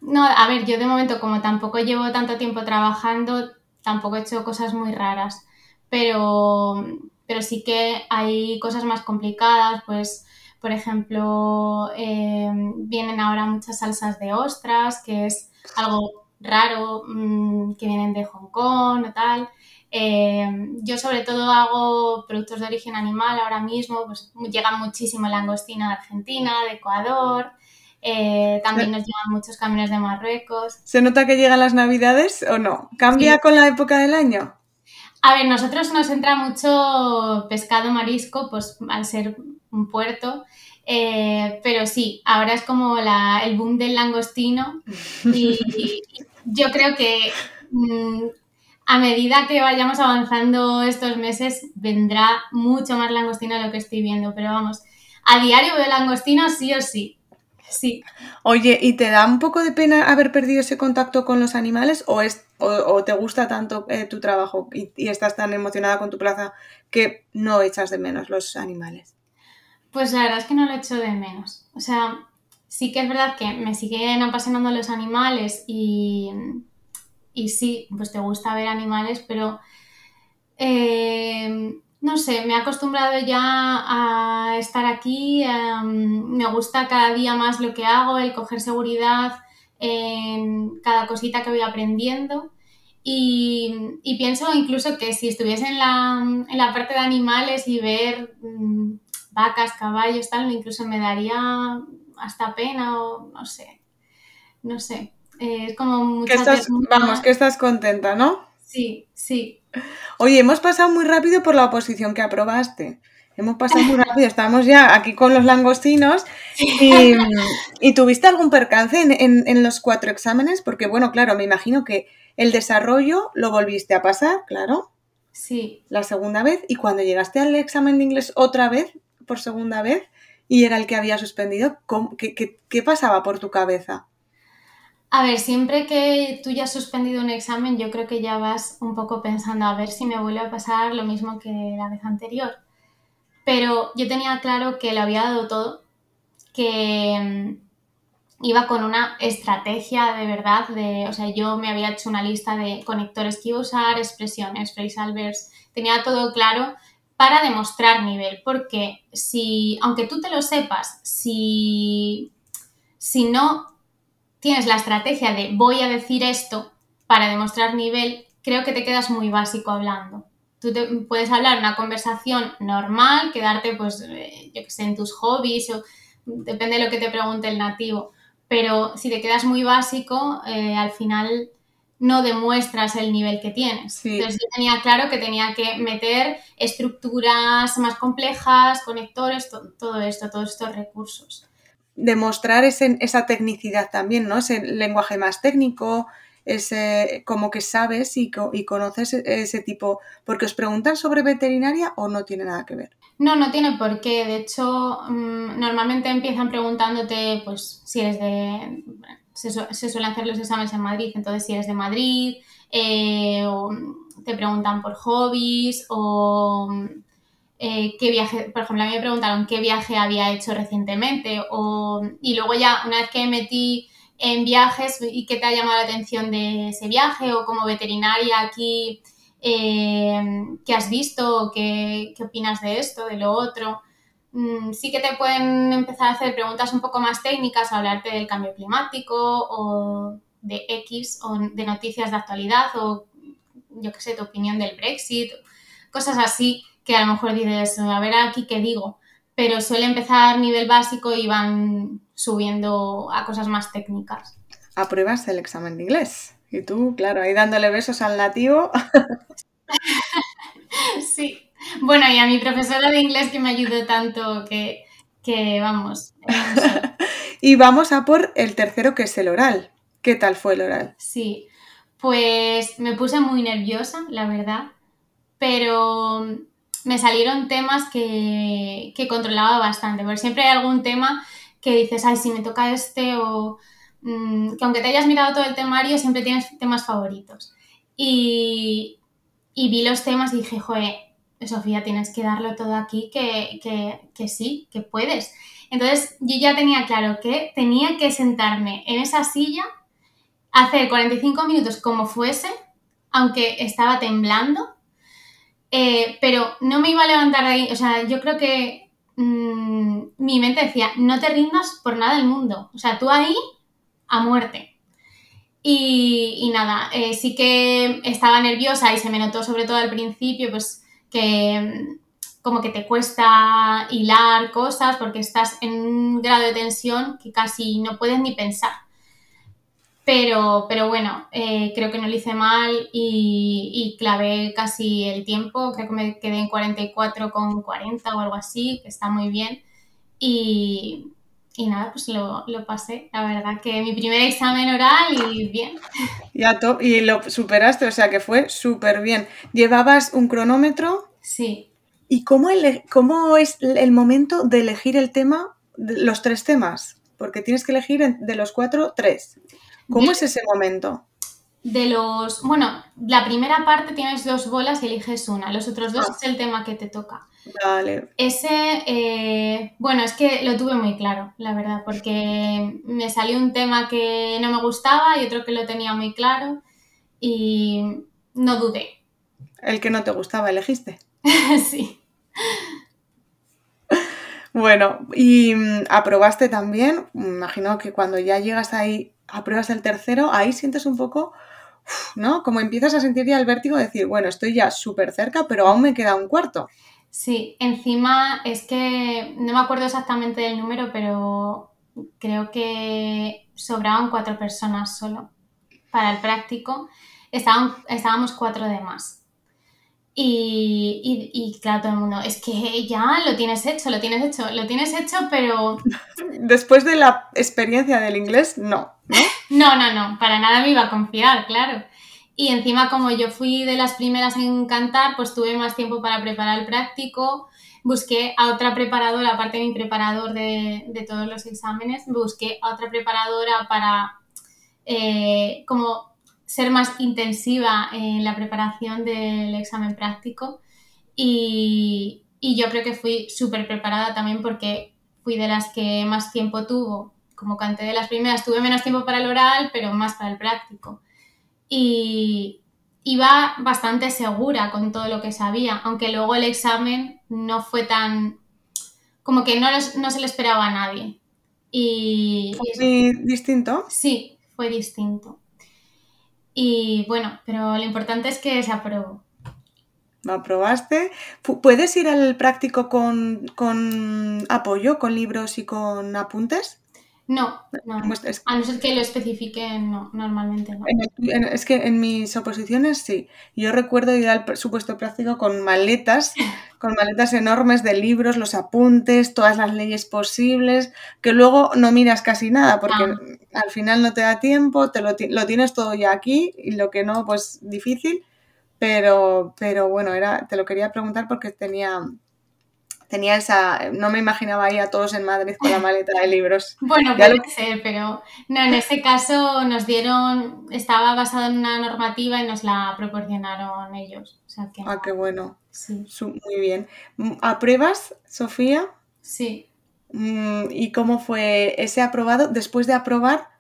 no, a ver, yo de momento como tampoco llevo tanto tiempo trabajando, tampoco he hecho cosas muy raras, pero, pero sí que hay cosas más complicadas, pues por ejemplo, eh, vienen ahora muchas salsas de ostras, que es algo raro, mm, que vienen de Hong Kong o tal. Eh, yo sobre todo hago productos de origen animal ahora mismo, pues llega muchísimo langostina de Argentina, de Ecuador, eh, también nos llegan muchos camiones de Marruecos. ¿Se nota que llegan las navidades o no? ¿Cambia con la época del año? A ver, nosotros nos entra mucho pescado marisco, pues al ser un puerto, eh, pero sí, ahora es como el boom del langostino y, yo creo que mm, a medida que vayamos avanzando estos meses vendrá mucho más langostino de lo que estoy viendo, pero vamos, a diario veo langostino sí o sí. Sí. Oye, ¿y te da un poco de pena haber perdido ese contacto con los animales o, es, o, te gusta tanto eh, tu trabajo y, y, estás tan emocionada con tu plaza que no echas de menos los animales? Pues la verdad es que no lo echo de menos. O sea, sí que es verdad que me siguen apasionando los animales y, y sí, pues te gusta ver animales, pero eh, no sé, me he acostumbrado ya a estar aquí, em, me gusta cada día más lo que hago, el coger seguridad en cada cosita que voy aprendiendo. Y, pienso incluso que si estuviese en la, en la parte de animales y ver mm, vacas, caballos, tal, incluso me daría hasta pena o no sé, no sé. Eh, es como mucha Vamos, que estás contenta, ¿no? Sí, sí. Oye, hemos pasado muy rápido por la oposición que aprobaste. Hemos pasado muy rápido, estamos ya aquí con los langostinos. Y, tuviste algún percance en, en, los cuatro exámenes? Porque, bueno, claro, me imagino que el desarrollo lo volviste a pasar, claro. Sí. La segunda vez. Y cuando llegaste al examen de inglés otra vez, por segunda vez y era el que había suspendido, ¿qué, pasaba por tu cabeza? A ver, siempre que tú ya has suspendido un examen, yo creo que ya vas un poco pensando a ver si me vuelve a pasar lo mismo que la vez anterior. Pero yo tenía claro que lo había dado todo, que mm, iba con una estrategia de verdad, de, o sea, yo me había hecho una lista de conectores que iba a usar, expresiones, phrasal verbs, tenía todo claro para demostrar nivel, porque si, aunque tú te lo sepas, si, si no tienes la estrategia de voy a decir esto para demostrar nivel, creo que te quedas muy básico hablando. Tú puedes hablar una conversación normal, quedarte, pues, eh, yo que sé, en tus hobbies, o depende de lo que te pregunte el nativo, pero si te quedas muy básico, eh, al final no demuestras el nivel que tienes. Entonces yo tenía claro que tenía que meter estructuras más complejas, conectores, todo esto, todos estos recursos. Demostrar esa tecnicidad también, ¿no? Ese lenguaje más técnico, ese como que sabes y, conoces e, ese tipo, porque os preguntan sobre veterinaria o no tiene nada que ver. No, no tiene por qué. De hecho, mm, normalmente empiezan preguntándote, pues, si eres de, se, suelen hacer los exámenes en Madrid, entonces si eres de Madrid, eh, o te preguntan por hobbies, o eh, qué viaje, por ejemplo, a mí me preguntaron qué viaje había hecho recientemente, o, y luego ya, una vez que metí en viajes y qué te ha llamado la atención de ese viaje, o como veterinaria aquí, eh, qué has visto, qué, qué opinas de esto, de lo otro. Mm, sí que te pueden empezar a hacer preguntas un poco más técnicas, hablarte del cambio climático o de X o de noticias de actualidad o yo qué sé, tu opinión del Brexit, cosas así que a lo mejor dices, a ver aquí qué digo, pero suele empezar a nivel básico y van subiendo a cosas más técnicas. Apruebas el examen de inglés y tú, claro, ahí dándole besos al nativo. sí. Bueno, y a mi profesora de inglés que me ayudó tanto que, vamos. y vamos a por el tercero que es el oral. ¿Qué tal fue el oral? Sí, pues me puse muy nerviosa, la verdad, pero me salieron temas que, que controlaba bastante, porque siempre hay algún tema que dices, ay, si me toca este o mm, que aunque te hayas mirado todo el temario, siempre tienes temas favoritos. Y, y vi los temas y dije, joder, Sofía, tienes que darlo todo aquí, que, que, que sí, que puedes. Entonces yo ya tenía claro que tenía que sentarme en esa silla, hacer 45 minutos como fuese, aunque estaba temblando, eh, pero no me iba a levantar de ahí. O sea, yo creo que mmm, mi mente decía, no te rindas por nada del mundo. O sea, tú ahí a muerte. Y, y nada, eh, sí que estaba nerviosa y se me notó sobre todo al principio, pues que como que te cuesta hilar cosas porque estás en un grado de tensión que casi no puedes ni pensar. Pero, pero bueno, eh, creo que no lo hice mal y, y, clavé casi el tiempo, creo que me quedé en 44 con 40 o algo así, que está muy bien. Y, y nada, pues lo, lo, pasé. La verdad que mi primer examen oral y bien. Ya, y lo superaste, o sea que fue súper bien. ¿Llevabas un cronómetro? Sí. ¿Y cómo, ele cómo es el momento de elegir el tema, los tres temas? Porque tienes que elegir de los cuatro, tres. ¿Cómo es ese momento? De los. Bueno, la primera parte tienes dos bolas y eliges una. Los otros dos ah. es el tema que te toca. Vale. Ese. Eh, bueno, es que lo tuve muy claro, la verdad, porque me salió un tema que no me gustaba y otro que lo tenía muy claro y no dudé. El que no te gustaba, elegiste. sí. Bueno, y mm, aprobaste también, imagino que cuando ya llegas ahí, apruebas el tercero, ahí sientes un poco, ¿no? Como empiezas a sentir ya el vértigo de decir, bueno, estoy ya súper cerca, pero aún me queda un cuarto. Sí, encima es que no me acuerdo exactamente del número, pero creo que sobraban cuatro personas solo para el práctico. Estaban, estábamos cuatro de más. Y, y, y, claro, todo el mundo, es que ya lo tienes hecho, lo tienes hecho, lo tienes hecho, pero... Después de la experiencia del inglés, no, ¿no? No, no, no, para nada me iba a confiar, claro. Y encima como yo fui de las primeras en cantar, pues tuve más tiempo para preparar el práctico, busqué a otra preparadora, aparte de mi preparador de, todos los exámenes, busqué a otra preparadora para eh, como ser más intensiva en la preparación del examen práctico y, y yo creo que fui súper preparada también porque fui de las que más tiempo tuvo. Como canté de las primeras, tuve menos tiempo para el oral, pero más para el práctico. Y iba bastante segura con todo lo que sabía, aunque luego el examen no fue tan... como que no, no se le esperaba a nadie. Y, ¿Fue distinto? Sí, fue distinto. Y bueno, pero lo importante es que se aprobó. ¿Lo aprobaste? ¿Puedes ir al práctico con, con apoyo, con libros y con apuntes? No, no. Es, a no ser que lo especifiquen, no, normalmente no. En el, en, es que en mis oposiciones sí. Yo recuerdo ir al supuesto práctico con maletas, con maletas enormes de libros, los apuntes, todas las leyes posibles, que luego no miras casi nada, porque ah. al final no te da tiempo, te lo, lo, tienes todo ya aquí, y lo que no, pues difícil. Pero, pero bueno, era, te lo quería preguntar porque tenía, tenía esa, no me imaginaba ahí a todos en Madrid con la maleta de libros. Bueno, puede lo... ser, pero no, en ese caso nos dieron, estaba basado en una normativa y nos la proporcionaron ellos. O sea que... Ah, qué bueno. Sí. Muy bien. ¿Apruebas, Sofía? Sí. Mm, ¿Y cómo fue ese aprobado? Después de aprobar,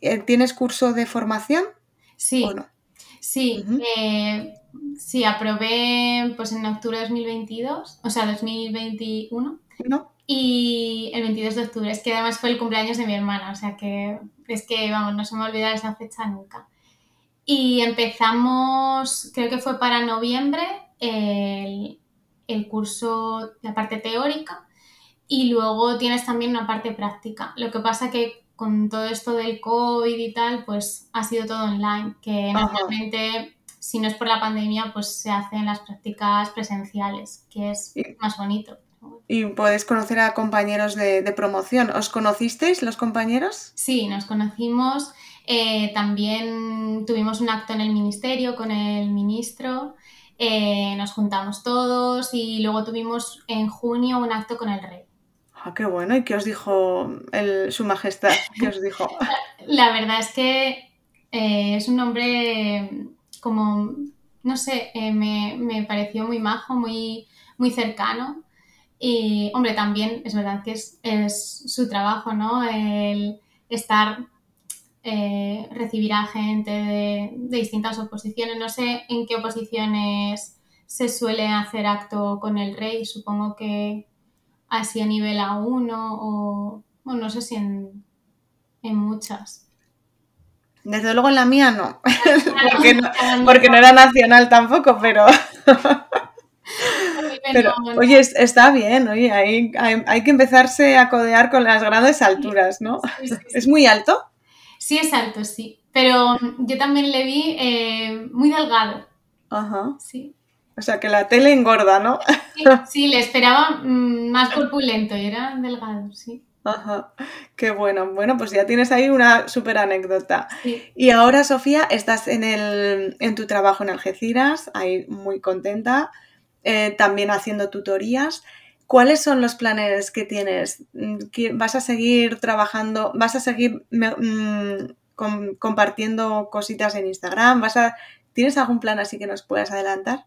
eh, ¿tienes curso de formación? Sí. Sí, uh -huh. eh, Sí, aprobé pues en octubre de 2022, o sea, 2021. ¿No? Y el 22 de octubre, es que además fue el cumpleaños de mi hermana, o sea que es que, vamos, no se me olvida esa fecha nunca. Y empezamos, creo que fue para noviembre, el, el curso, la parte teórica, y luego tienes también una parte práctica. Lo que pasa que con todo esto del COVID y tal, pues ha sido todo online, que Ajá. normalmente si no es por la pandemia, pues se hacen las prácticas presenciales, que es y, más bonito. Y puedes conocer a compañeros de, de, promoción. ¿Os conocisteis los compañeros? Sí, nos conocimos. Eh, también tuvimos un acto en el ministerio con el ministro. Eh, nos juntamos todos y luego tuvimos en junio un acto con el rey. Ah, qué bueno. ¿Y qué os dijo el, su majestad? ¿Qué os dijo? La verdad es que eh, es un hombre como no sé, eh, me, me, pareció muy majo, muy, muy cercano. Y, hombre, también es verdad que es, es su trabajo, ¿no? El estar, eh, recibir a gente de, distintas oposiciones. No sé en qué oposiciones se suele hacer acto con el rey. Supongo que así a nivel A1 o, bueno, no sé si en, en muchas. Desde luego en la mía no, porque, no porque no era nacional tampoco, pero... Pero, oye, está bien, oye, hay, hay, hay, que empezarse a codear con las grandes alturas, ¿no? Sí, sí, sí, ¿Es muy alto? Sí, es alto, sí. Pero yo también le vi eh, muy delgado. Ajá. Sí. O sea, que la tele engorda, ¿no? Sí, le esperaba mm, más corpulento y era delgado, sí. Ajá, qué bueno. Bueno, pues ya tienes ahí una súper anécdota. Sí. Y ahora, Sofía, estás en, el, en tu trabajo en Algeciras, ahí muy contenta, eh, también haciendo tutorías. ¿Cuáles son los planes que tienes? Mm, ¿Vas a seguir trabajando? ¿Vas a seguir com compartiendo cositas en Instagram? ¿Vas a, ¿Tienes algún plan así que nos puedas adelantar?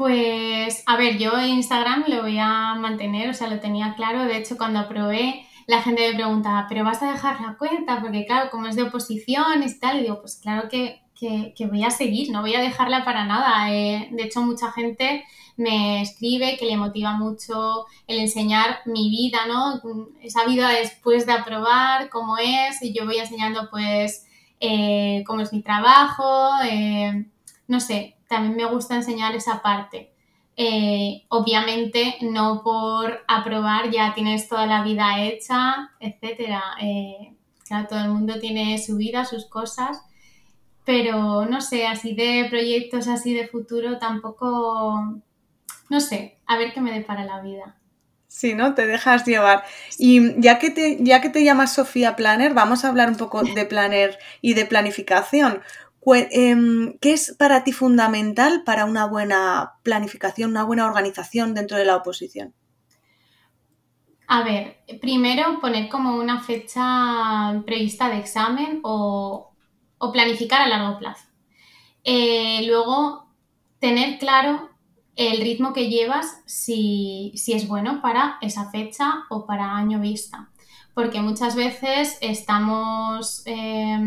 Pues, a ver, yo Instagram lo voy a mantener, o sea, lo tenía claro. De hecho, cuando aprobé, la gente me preguntaba, ¿pero vas a dejar la cuenta? Porque, claro, como es de oposición y tal, y digo, pues claro que, que, voy a seguir, no voy a dejarla para nada. Eh, de hecho, mucha gente me escribe que le motiva mucho el enseñar mi vida, ¿no? Esa vida después de aprobar, cómo es, y yo voy enseñando, pues, eh, cómo es mi trabajo, eh, no sé, también me gusta enseñar esa parte. Eh, obviamente no por aprobar ya tienes toda la vida hecha, etcétera. Eh, claro, todo el mundo tiene su vida, sus cosas, pero no sé, así de proyectos así de futuro tampoco, no sé, a ver qué me depara la vida. Sí, ¿no? Te dejas llevar. Y ya que te, ya que te llamas Sofía Planner, vamos a hablar un poco de planner y de planificación. Em, ¿Qué es para ti fundamental para una buena planificación, una buena organización dentro de la oposición? A ver, primero poner como una fecha prevista de examen o, planificar a largo plazo. Eh, luego, tener claro el ritmo que llevas, si, si, es bueno para esa fecha o para año vista. Porque muchas veces estamos eh,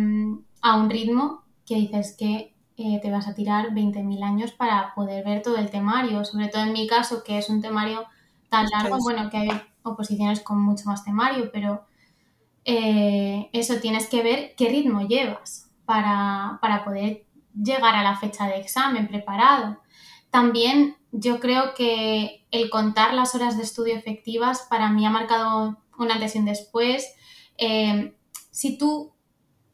a un ritmo que dices que eh, te vas a tirar 20.000 años para poder ver todo el temario, sobre todo en mi caso, que es un temario tan largo, bueno, que hay oposiciones con mucho más temario, pero eh, eso tienes que ver qué ritmo llevas para, para poder llegar a la fecha de examen preparado. También yo creo que el contar las horas de estudio efectivas para mí ha marcado un antes y un después. Eh, si tú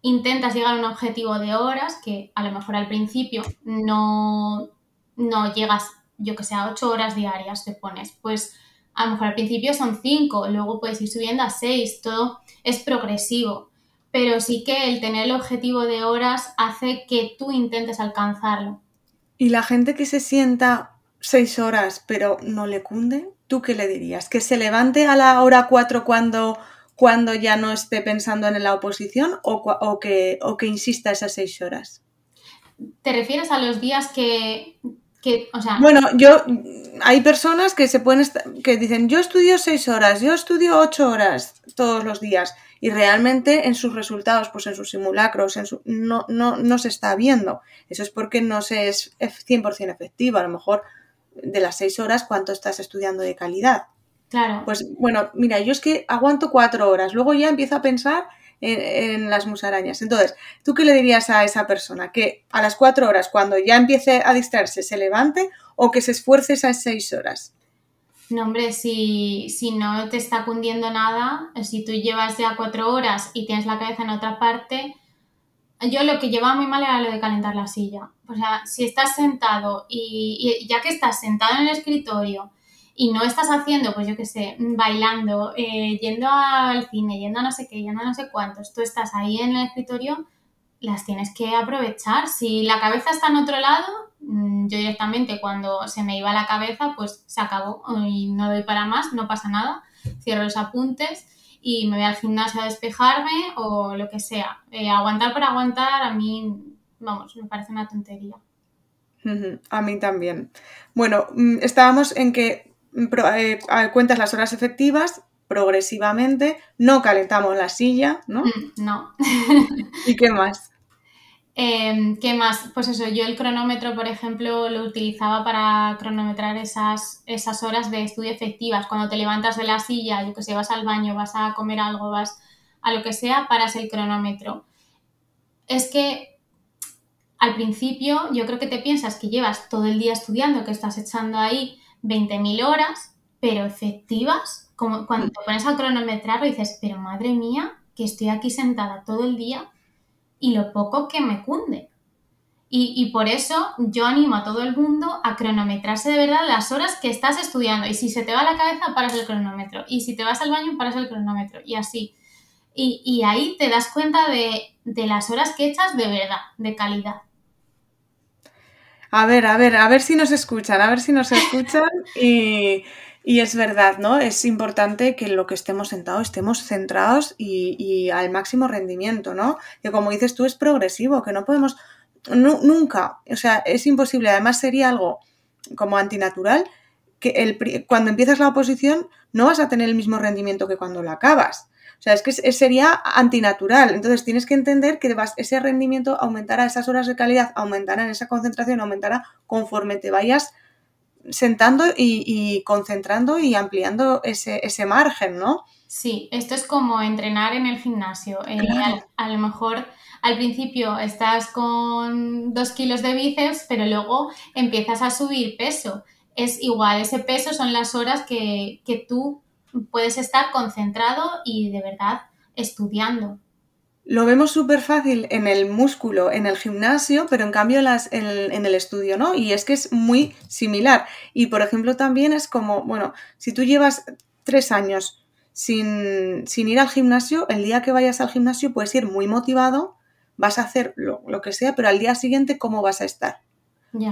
intentas llegar a un objetivo de horas que a lo mejor al principio no, no llegas, yo que sé, a 8 horas diarias te pones, pues a lo mejor al principio son 5, luego puedes ir subiendo a 6, todo es progresivo, pero sí que el tener el objetivo de horas hace que tú intentes alcanzarlo. ¿Y la gente que se sienta 6 horas pero no le cunde? ¿Tú qué le dirías? ¿Que se levante a la hora 4 cuando cuando ya no esté pensando en la oposición o, o, que, o que insista esas seis horas? ¿Te refieres a los días que, que o sea... Bueno, yo hay personas que se pueden que dicen yo estudio seis horas, yo estudio ocho horas todos los días y realmente en sus resultados, pues en sus simulacros, en su, no, no, no se está viendo. Eso es porque no se es 100% efectivo. A lo mejor de las seis horas, ¿cuánto estás estudiando de calidad? Claro. Pues bueno, mira, yo es que aguanto cuatro horas, luego ya empiezo a pensar en, en, las musarañas. Entonces, ¿tú qué le dirías a esa persona? ¿Que a las cuatro horas, cuando ya empiece a distraerse, se levante o que se esfuerce esas seis horas? No, hombre, si, si no te está cundiendo nada, si tú llevas ya cuatro horas y tienes la cabeza en otra parte, yo lo que llevaba muy mal era lo de calentar la silla. O sea, si estás sentado y, y ya que estás sentado en el escritorio, y no estás haciendo, pues yo qué sé, bailando, eh, yendo al cine, yendo a no sé qué, yendo a no sé cuántos, tú estás ahí en el escritorio, las tienes que aprovechar. Si la cabeza está en otro lado, mm, yo directamente cuando se me iba la cabeza, pues se acabó y no doy para más, no pasa nada, cierro los apuntes y me voy al gimnasio a despejarme o lo que sea. Eh, aguantar por aguantar a mí, vamos, me parece una tontería. A mí también. Bueno, mm, estábamos en que mm, eh, cuentas las horas efectivas progresivamente, no calentamos la silla, ¿no? No. ¿Y qué más? Em, ¿Qué más? Pues eso, yo el cronómetro, por ejemplo, lo utilizaba para cronometrar esas, esas horas de estudio efectivas. Cuando te levantas de la silla, yo que sé, vas al baño, vas a comer algo, vas a lo que sea, paras el cronómetro. Es que al principio yo creo que te piensas que llevas todo el día estudiando, que estás echando ahí 20.000 horas, pero efectivas, como cuando te pones a cronometrar dices, pero madre mía, que estoy aquí sentada todo el día y lo poco que me cunde. Y, y, por eso yo animo a todo el mundo a cronometrarse de verdad las horas que estás estudiando. Y si se te va la cabeza, paras el cronómetro. Y si te vas al baño, paras el cronómetro. Y así. Y, y ahí te das cuenta de, de las horas que echas de verdad, de calidad. A ver, a ver, a ver si nos escuchan, a ver si nos escuchan y, y es verdad, ¿no? Es importante que lo que estemos sentados estemos centrados y, y, al máximo rendimiento, ¿no? Que como dices tú es progresivo, que no podemos, nunca, o sea, es imposible, además sería algo como antinatural, que el, cuando empiezas la oposición no vas a tener el mismo rendimiento que cuando la acabas. O sea, es que sería antinatural. Entonces tienes que entender que ese rendimiento aumentará, esas horas de calidad aumentarán, esa concentración aumentará conforme te vayas sentando y, concentrando y ampliando ese, margen, ¿no? Sí, esto es como entrenar en el gimnasio. Eh, a, lo mejor al principio estás con dos kilos de bíceps, pero luego empiezas a subir peso. Es igual, ese peso son las horas que, que tú puedes estar concentrado y de verdad estudiando. Lo vemos súper fácil en el músculo, en el gimnasio, pero en cambio en, el estudio, ¿no? Y es que es muy similar. Y por ejemplo también es como, bueno, si tú llevas tres años sin, ir al gimnasio, el día que vayas al gimnasio puedes ir muy motivado, vas a hacer lo que sea, pero al día siguiente, ¿cómo vas a estar?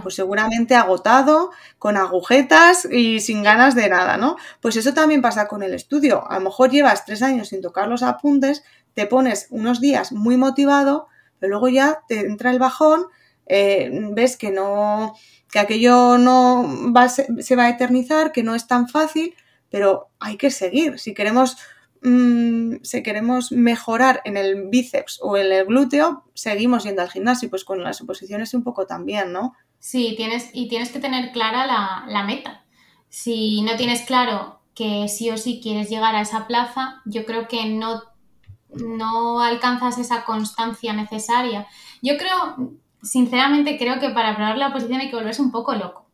Pues seguramente agotado, con agujetas y sin ganas de nada, ¿no? Pues eso también pasa con el estudio. A lo mejor llevas tres años sin tocar los apuntes, te pones unos días muy motivado, pero luego ya te entra el bajón, eh, ves que no, que aquello no va, se va a eternizar, que no es tan fácil, pero hay que seguir. Si queremos Mm, si queremos mejorar en el bíceps o en el glúteo, seguimos yendo al gimnasio, pues con las oposiciones un poco también, ¿no? Sí, tienes, y tienes que tener clara la, meta. Si no tienes claro que sí o sí quieres llegar a esa plaza, yo creo que no, no alcanzas esa constancia necesaria. Yo creo, sinceramente, creo que para probar la oposición hay que volverse un poco loco.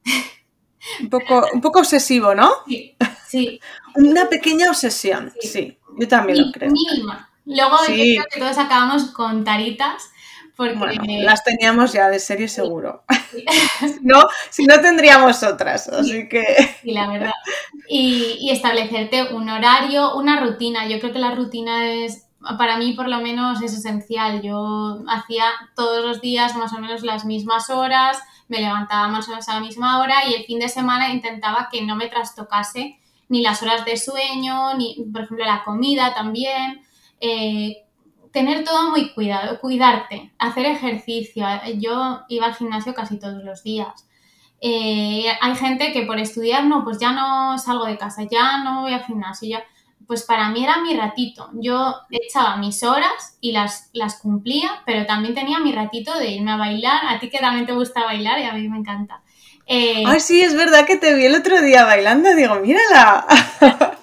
Un poco, un poco obsesivo, ¿no? Sí, sí. Una pequeña obsesión, sí. Yo también lo creo. Mínima. Luego yo creo que todos acabamos con taritas. Porque... Bueno, las teníamos ya de serie seguro. no, si no tendríamos otras, así que... Sí, la verdad. Y, y, establecerte un horario, una rutina. Yo creo que la rutina es, para mí por lo menos, es esencial. Yo hacía todos los días más o menos las mismas horas, me levantaba más o menos a la misma hora y el fin de semana intentaba que no me trastocase ni las horas de sueño, ni, por ejemplo, la comida también. Eh, tener todo muy cuidado, cuidarte, hacer ejercicio. Yo iba al gimnasio casi todos los días. Eh, hay gente que por estudiar, no, pues ya no salgo de casa, ya no voy al gimnasio, ya pues para mí era mi ratito. Yo echaba mis horas y las, las cumplía, pero también tenía mi ratito de irme a bailar. A ti que también te gusta bailar y a mí me encanta. Eh, Ay, sí, es verdad que te vi el otro día bailando. Digo, mírala.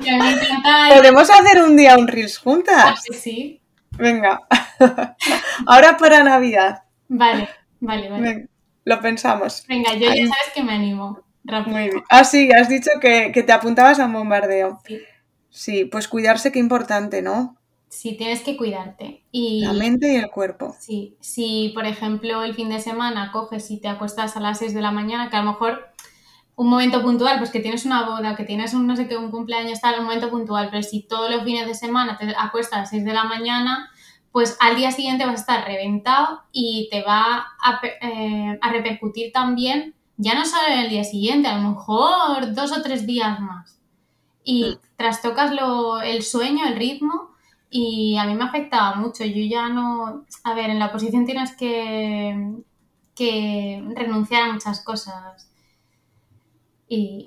me encanta. Podemos hacer un día un Reels juntas. sí. Venga. Ahora para Navidad. Vale, vale, vale. lo pensamos. Venga, yo ya sabes que me animo. Muy bien. Ah, sí, has dicho que, que te apuntabas a un bombardeo. Sí. Sí, pues cuidarse qué importante, ¿no? Sí, tienes que cuidarte. Y, la mente y el cuerpo. Sí, si por ejemplo el fin de semana coges y te acuestas a las 6 de la mañana, que a lo mejor un momento puntual, pues que tienes una boda, que tienes un no sé qué, un cumpleaños, tal, un momento puntual, pero si todos los fines de semana te acuestas a las 6 de la mañana, pues al día siguiente vas a estar reventado y te va a, eh, a repercutir también, ya no solo en el día siguiente, a lo mejor dos o tres días más y mm. trastocas lo, el sueño, el ritmo y a mí me afectaba mucho. Yo ya no, a ver, en la posición tienes que que renunciar a muchas cosas y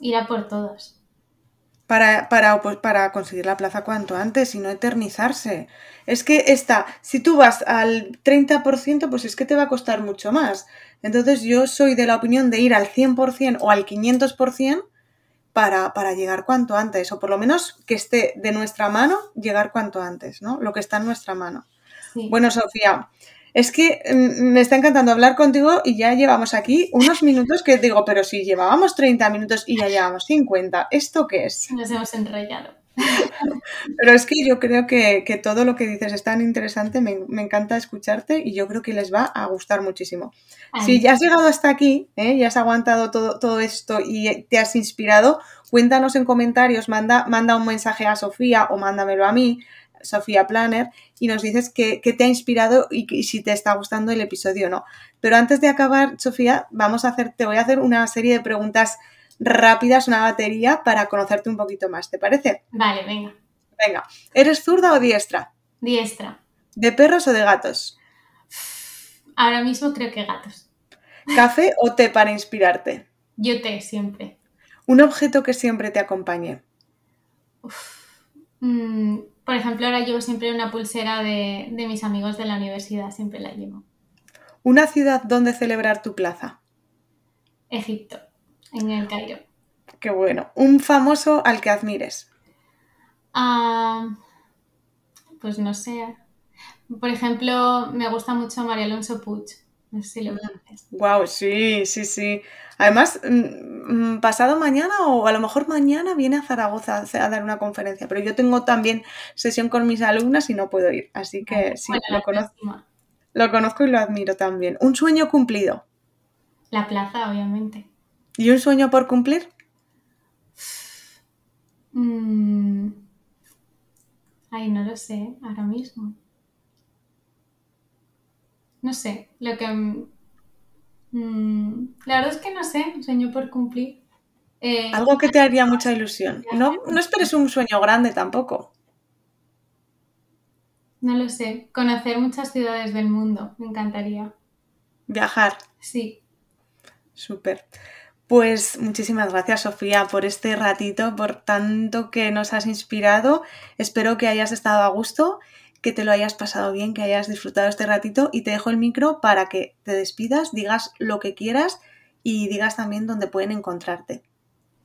ir a por todas. Para, para, pues, para conseguir la plaza cuanto antes y no eternizarse. Es que esta, si tú vas al 30%, pues es que te va a costar mucho más. Entonces yo soy de la opinión de ir al 100% o al 500% para, para llegar cuanto antes, o por lo menos que esté de nuestra mano llegar cuanto antes, ¿no? Lo que está en nuestra mano. Sí. Bueno, Sofía, es que mm, me está encantando hablar contigo y ya llevamos aquí unos minutos que digo, pero si llevábamos 30 minutos y ya llevamos 50, ¿esto qué es? Nos hemos enrollado. Pero es que yo creo que, que todo lo que dices es tan interesante, me, me encanta escucharte y yo creo que les va a gustar muchísimo. Ay, Si ya has llegado hasta aquí, ¿eh? ya has aguantado todo, todo esto y te has inspirado, cuéntanos en comentarios, manda, manda un mensaje a Sofía o mándamelo a mí, Sofía Planner, y nos dices qué te ha inspirado y, si te está gustando el episodio o no. Pero antes de acabar, Sofía, vamos a hacer, te voy a hacer una serie de preguntas rápidas, una batería, para conocerte un poquito más. ¿Te parece? Vale, venga. Venga, ¿eres zurda o diestra? Diestra. ¿De perros o de gatos? Ahora mismo creo que gatos. ¿Café o té para inspirarte? Yo te siempre. Un objeto que siempre te acompañe. Mm, por ejemplo, ahora llevo siempre una pulsera de, de mis amigos de la universidad, siempre la llevo. Una ciudad donde celebrar tu plaza. Egipto, en el Cairo. Qué bueno. Un famoso al que admires. Ah, pues no sé. Por ejemplo, me gusta mucho María Alonso Puig. No sé si lo conoces. Wow, sí, sí, sí. Además, mm, mm, pasado mañana o a lo mejor mañana viene a Zaragoza a dar una conferencia, pero yo tengo también sesión con mis alumnas y no puedo ir, así que sí, Bueno, lo la conozco, próxima. lo conozco y lo admiro también. Un sueño cumplido. La plaza, obviamente. ¿Y un sueño por cumplir? Mm. Ay, no lo sé, ahora mismo. No sé, lo que... mm, la verdad es que no sé, un sueño por cumplir. Eh, Algo que te haría mucha ilusión. No, no esperes un sueño grande tampoco. no lo sé, conocer muchas ciudades del mundo, me encantaría. Viajar. Sí, Súper. Pues muchísimas gracias, Sofía, por este ratito, por tanto que nos has inspirado. Espero que hayas estado a gusto, que te lo hayas pasado bien, que hayas disfrutado este ratito y te dejo el micro para que te despidas, digas lo que quieras y digas también dónde pueden encontrarte.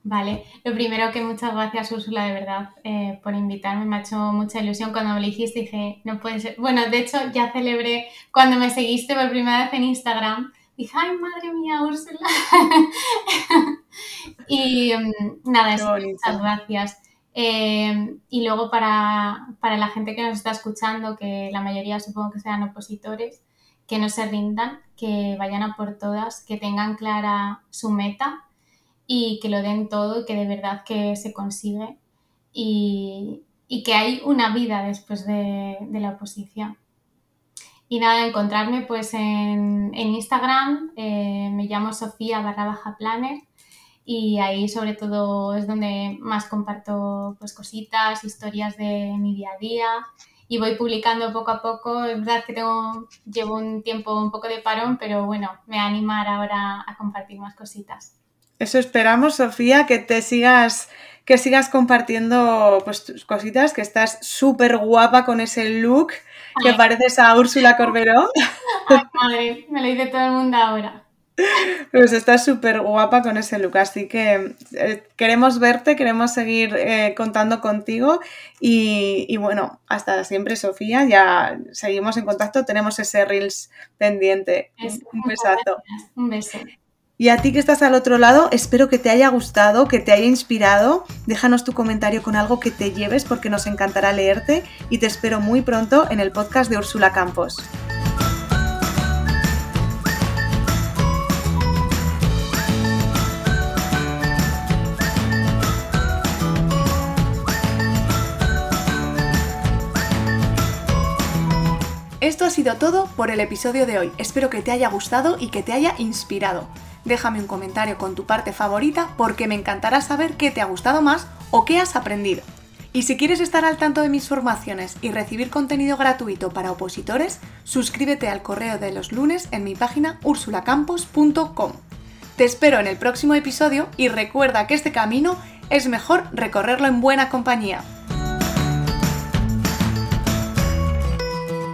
vale. Lo primero que muchas gracias, Úrsula, de verdad, eh, por invitarme. Me ha hecho mucha ilusión cuando me lo dijiste. Dije, no puede ser. Bueno, de hecho, ya celebré cuando me seguiste por primera vez en Instagram. Dije, ay, madre mía, Úrsula. y mm, nada, eso, muchas gracias. Eh, y luego para, para la gente que nos está escuchando, que la mayoría supongo que sean opositores, que no se rindan, que vayan a por todas, que tengan clara su meta y que lo den todo y que de verdad que se consigue y, y que hay una vida después de, de la oposición. Y nada, encontrarme pues en, en Instagram, eh, me llamo Sofía barra baja planner y ahí sobre todo es donde más comparto pues cositas, historias de mi día a día y voy publicando poco a poco. Es verdad que tengo, llevo un tiempo un poco de parón, pero bueno, me va a animar ahora a compartir más cositas. Eso esperamos, Sofía, que te sigas, que sigas compartiendo pues, tus cositas, que estás súper guapa con ese look, que Ay. pareces a Úrsula Corberó. Ay, madre, me lo dice todo el mundo ahora. Pues estás súper guapa con ese look, así que eh, queremos verte, queremos seguir eh, contando contigo y, y bueno, hasta siempre Sofía, ya seguimos en contacto, tenemos ese Reels pendiente. Un, Eso, un muchas besazo. gracias. Un beso. Y a ti que estás al otro lado, espero que te haya gustado, que te haya inspirado. Déjanos tu comentario con algo que te lleves porque nos encantará leerte y te espero muy pronto en el podcast de Úrsula Campos. Esto ha sido todo por el episodio de hoy. Espero que te haya gustado y que te haya inspirado. Déjame un comentario con tu parte favorita porque me encantará saber qué te ha gustado más o qué has aprendido. Y si quieres estar al tanto de mis formaciones y recibir contenido gratuito para opositores, suscríbete al correo de los lunes en mi página ursulacampos.com. Te espero en el próximo episodio y recuerda que este camino es mejor recorrerlo en buena compañía.